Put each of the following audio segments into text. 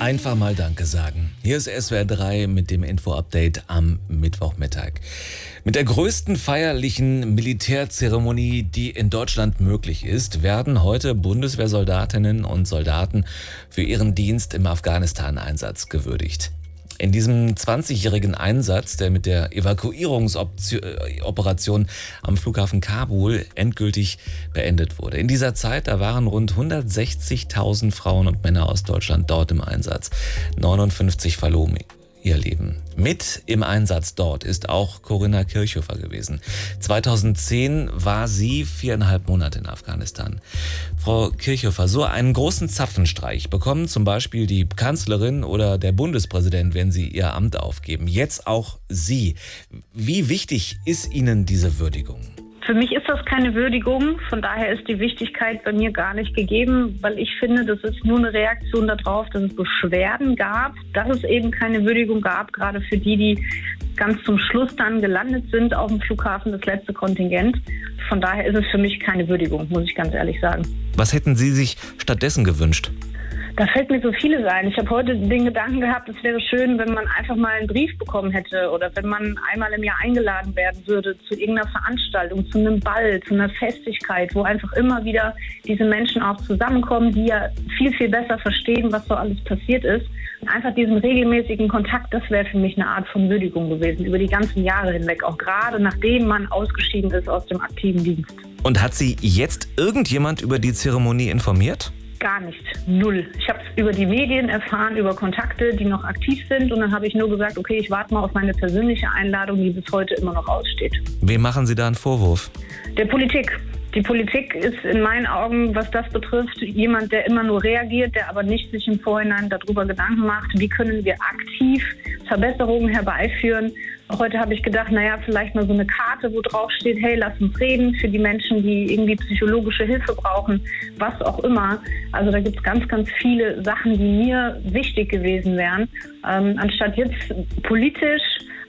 Einfach mal Danke sagen. Hier ist SWR 3 mit dem Info-Update am Mittwochmittag. Mit der größten feierlichen Militärzeremonie, die in Deutschland möglich ist, werden heute Bundeswehrsoldatinnen und Soldaten für ihren Dienst im Afghanistan-Einsatz gewürdigt. In diesem 20-jährigen Einsatz, der mit der Evakuierungsoperation am Flughafen Kabul endgültig beendet wurde. In dieser Zeit, da waren rund 160.000 Frauen und Männer aus Deutschland dort im Einsatz. 59 verloren ihr Leben. Mit im Einsatz dort ist auch Corinna Kirchhofer gewesen. 2010 war sie viereinhalb Monate in Afghanistan. Frau Kirchhofer, so einen großen Zapfenstreich bekommen zum Beispiel die Kanzlerin oder der Bundespräsident, wenn sie ihr Amt aufgeben. Jetzt auch Sie. Wie wichtig ist Ihnen diese Würdigung? Für mich ist das keine Würdigung. Von daher ist die Wichtigkeit bei mir gar nicht gegeben, weil ich finde, das ist nur eine Reaktion darauf, dass es Beschwerden gab, dass es eben keine Würdigung gab, gerade für die, die ganz zum Schluss dann gelandet sind auf dem Flughafen, das letzte Kontingent. Von daher ist es für mich keine Würdigung, muss ich ganz ehrlich sagen. Was hätten Sie sich stattdessen gewünscht? Da fällt mir so vieles ein. Ich habe heute den Gedanken gehabt, es wäre schön, wenn man einfach mal einen Brief bekommen hätte oder wenn man einmal im Jahr eingeladen werden würde zu irgendeiner Veranstaltung, zu einem Ball, zu einer Festigkeit, wo einfach immer wieder diese Menschen auch zusammenkommen, die ja viel, viel besser verstehen, was so alles passiert ist. Einfach diesen regelmäßigen Kontakt, das wäre für mich eine Art von Würdigung gewesen, über die ganzen Jahre hinweg, auch gerade nachdem man ausgeschieden ist aus dem aktiven Dienst. Und hat Sie jetzt irgendjemand über die Zeremonie informiert? Gar nicht. Null. Ich habe es über die Medien erfahren, über Kontakte, die noch aktiv sind. Und dann habe ich nur gesagt, okay, ich warte mal auf meine persönliche Einladung, die bis heute immer noch aussteht. Wem machen Sie da einen Vorwurf? Der Politik. Die Politik ist in meinen Augen, was das betrifft, jemand, der immer nur reagiert, der aber nicht sich im Vorhinein darüber Gedanken macht, wie können wir aktiv Verbesserungen herbeiführen. Heute habe ich gedacht, naja, vielleicht mal so eine Karte, wo drauf steht, hey, lass uns reden für die Menschen, die irgendwie psychologische Hilfe brauchen, was auch immer. Also da gibt es ganz, ganz viele Sachen, die mir wichtig gewesen wären, ähm, anstatt jetzt politisch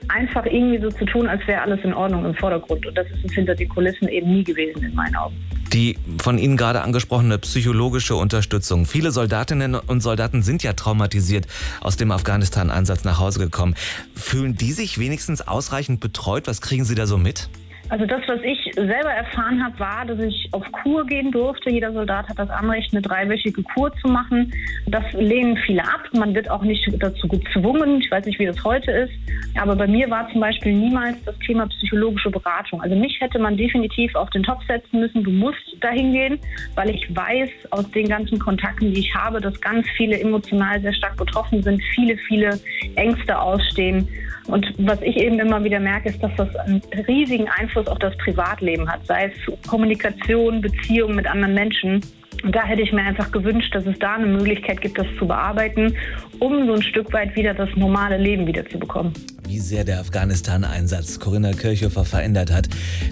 einfach irgendwie so zu tun, als wäre alles in Ordnung im Vordergrund. Und das ist es hinter den Kulissen eben nie gewesen in meinen Augen. Die von Ihnen gerade angesprochene psychologische Unterstützung. Viele Soldatinnen und Soldaten sind ja traumatisiert aus dem Afghanistan-Einsatz nach Hause gekommen. Fühlen die sich wenigstens ausreichend betreut? Was kriegen Sie da so mit? Also das, was ich selber erfahren habe, war, dass ich auf Kur gehen durfte. Jeder Soldat hat das Anrecht, eine dreiwöchige Kur zu machen. Das lehnen viele ab. Man wird auch nicht dazu gezwungen. Ich weiß nicht, wie das heute ist. Aber bei mir war zum Beispiel niemals das Thema psychologische Beratung. Also mich hätte man definitiv auf den Topf setzen müssen. Du musst dahin gehen, weil ich weiß aus den ganzen Kontakten, die ich habe, dass ganz viele emotional sehr stark betroffen sind, viele, viele Ängste ausstehen. Und was ich eben immer wieder merke, ist, dass das einen riesigen Einfluss auf das Privatleben hat, sei es Kommunikation, Beziehung mit anderen Menschen. Und da hätte ich mir einfach gewünscht, dass es da eine Möglichkeit gibt, das zu bearbeiten, um so ein Stück weit wieder das normale Leben wiederzubekommen. Wie sehr der Afghanistan-Einsatz Corinna Kirchhofer verändert hat,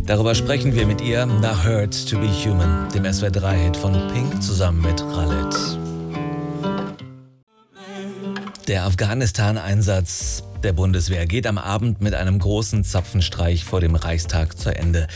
darüber sprechen wir mit ihr nach Hurt to be Human, dem SWR3-Hit von Pink zusammen mit Khaled. Der Afghanistan-Einsatz der Bundeswehr geht am Abend mit einem großen Zapfenstreich vor dem Reichstag zu Ende.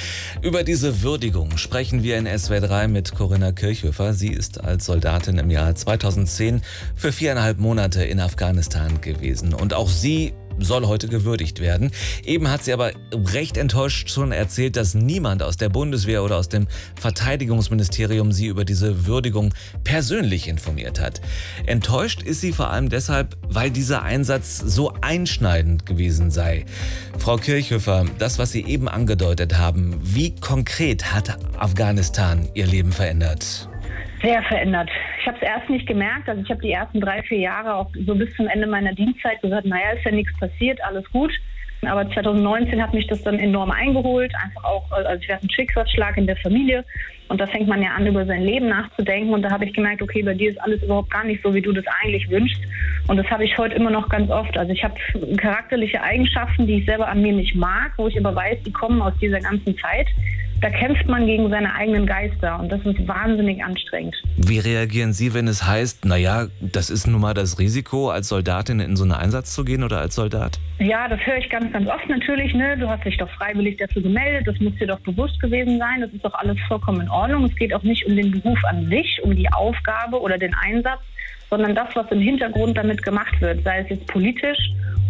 Über diese Würdigung sprechen wir in SW3 mit Corinna Kirchhöfer. Sie ist als Soldatin im Jahr 2010 für viereinhalb Monate in Afghanistan gewesen. Und auch sie soll heute gewürdigt werden. Eben hat sie aber recht enttäuscht schon erzählt, dass niemand aus der Bundeswehr oder aus dem Verteidigungsministerium sie über diese Würdigung persönlich informiert hat. Enttäuscht ist sie vor allem deshalb, weil dieser Einsatz so einschneidend gewesen sei. Frau Kirchhöfer, das, was Sie eben angedeutet haben, wie konkret hat Afghanistan Ihr Leben verändert? Sehr verändert. Ich habe es erst nicht gemerkt. Also ich habe die ersten drei, vier Jahre auch so bis zum Ende meiner Dienstzeit gesagt, naja, ist ja nichts passiert, alles gut. Aber 2019 hat mich das dann enorm eingeholt. Einfach auch, also ich hatte einen Schicksalsschlag in der Familie. Und da fängt man ja an, über sein Leben nachzudenken. Und da habe ich gemerkt, okay, bei dir ist alles überhaupt gar nicht so, wie du das eigentlich wünschst. Und das habe ich heute immer noch ganz oft. Also ich habe charakterliche Eigenschaften, die ich selber an mir nicht mag, wo ich aber weiß, die kommen aus dieser ganzen Zeit da kämpft man gegen seine eigenen Geister und das ist wahnsinnig anstrengend. Wie reagieren Sie, wenn es heißt, naja, das ist nun mal das Risiko, als Soldatin in so einen Einsatz zu gehen oder als Soldat? Ja, das höre ich ganz, ganz oft natürlich. Ne? Du hast dich doch freiwillig dafür gemeldet, das muss dir doch bewusst gewesen sein, das ist doch alles vollkommen in Ordnung. Es geht auch nicht um den Beruf an sich, um die Aufgabe oder den Einsatz, sondern das, was im Hintergrund damit gemacht wird, sei es jetzt politisch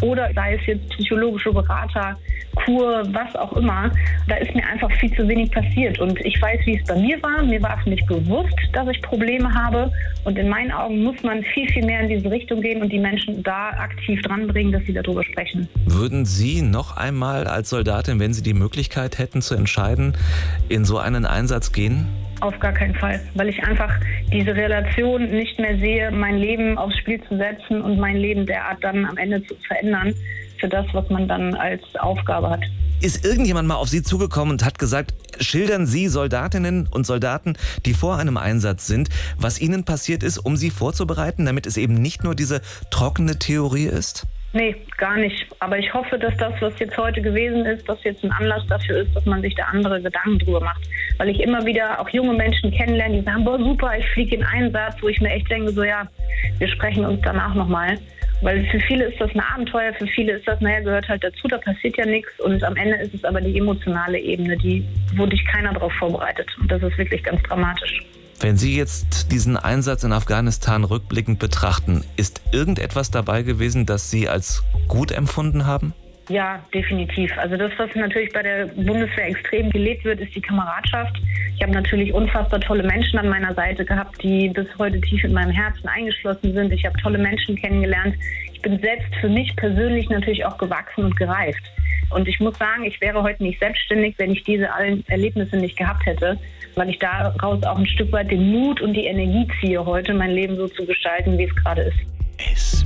oder sei es jetzt psychologische Berater, Kur, was auch immer, da ist mir einfach viel zu wenig passiert. Und ich weiß, wie es bei mir war. Mir war es nicht bewusst, dass ich Probleme habe. Und in meinen Augen muss man viel, viel mehr in diese Richtung gehen und die Menschen da aktiv dranbringen, dass sie darüber sprechen. Würden Sie noch einmal als Soldatin, wenn Sie die Möglichkeit hätten zu entscheiden, in so einen Einsatz gehen? Auf gar keinen Fall, weil ich einfach diese Relation nicht mehr sehe, mein Leben aufs Spiel zu setzen und mein Leben derart dann am Ende zu verändern für das, was man dann als Aufgabe hat. Ist irgendjemand mal auf Sie zugekommen und hat gesagt, schildern Sie Soldatinnen und Soldaten, die vor einem Einsatz sind, was ihnen passiert ist, um sie vorzubereiten, damit es eben nicht nur diese trockene Theorie ist? Nee, gar nicht. Aber ich hoffe, dass das, was jetzt heute gewesen ist, dass jetzt ein Anlass dafür ist, dass man sich da andere Gedanken drüber macht. Weil ich immer wieder auch junge Menschen kennenlerne, die sagen, boah, super, ich fliege in Einsatz, wo ich mir echt denke, so ja, wir sprechen uns danach nochmal. Weil für viele ist das ein Abenteuer, für viele ist das, naja, gehört halt dazu, da passiert ja nichts. Und am Ende ist es aber die emotionale Ebene, die, wo dich keiner darauf vorbereitet. Und das ist wirklich ganz dramatisch. Wenn Sie jetzt diesen Einsatz in Afghanistan rückblickend betrachten, ist irgendetwas dabei gewesen, das Sie als gut empfunden haben? Ja, definitiv. Also das, was natürlich bei der Bundeswehr extrem gelebt wird, ist die Kameradschaft. Ich habe natürlich unfassbar tolle Menschen an meiner Seite gehabt, die bis heute tief in meinem Herzen eingeschlossen sind. Ich habe tolle Menschen kennengelernt. Ich bin selbst für mich persönlich natürlich auch gewachsen und gereift. Und ich muss sagen, ich wäre heute nicht selbstständig, wenn ich diese allen Erlebnisse nicht gehabt hätte, weil ich daraus auch ein Stück weit den Mut und die Energie ziehe, heute mein Leben so zu gestalten, wie es gerade ist.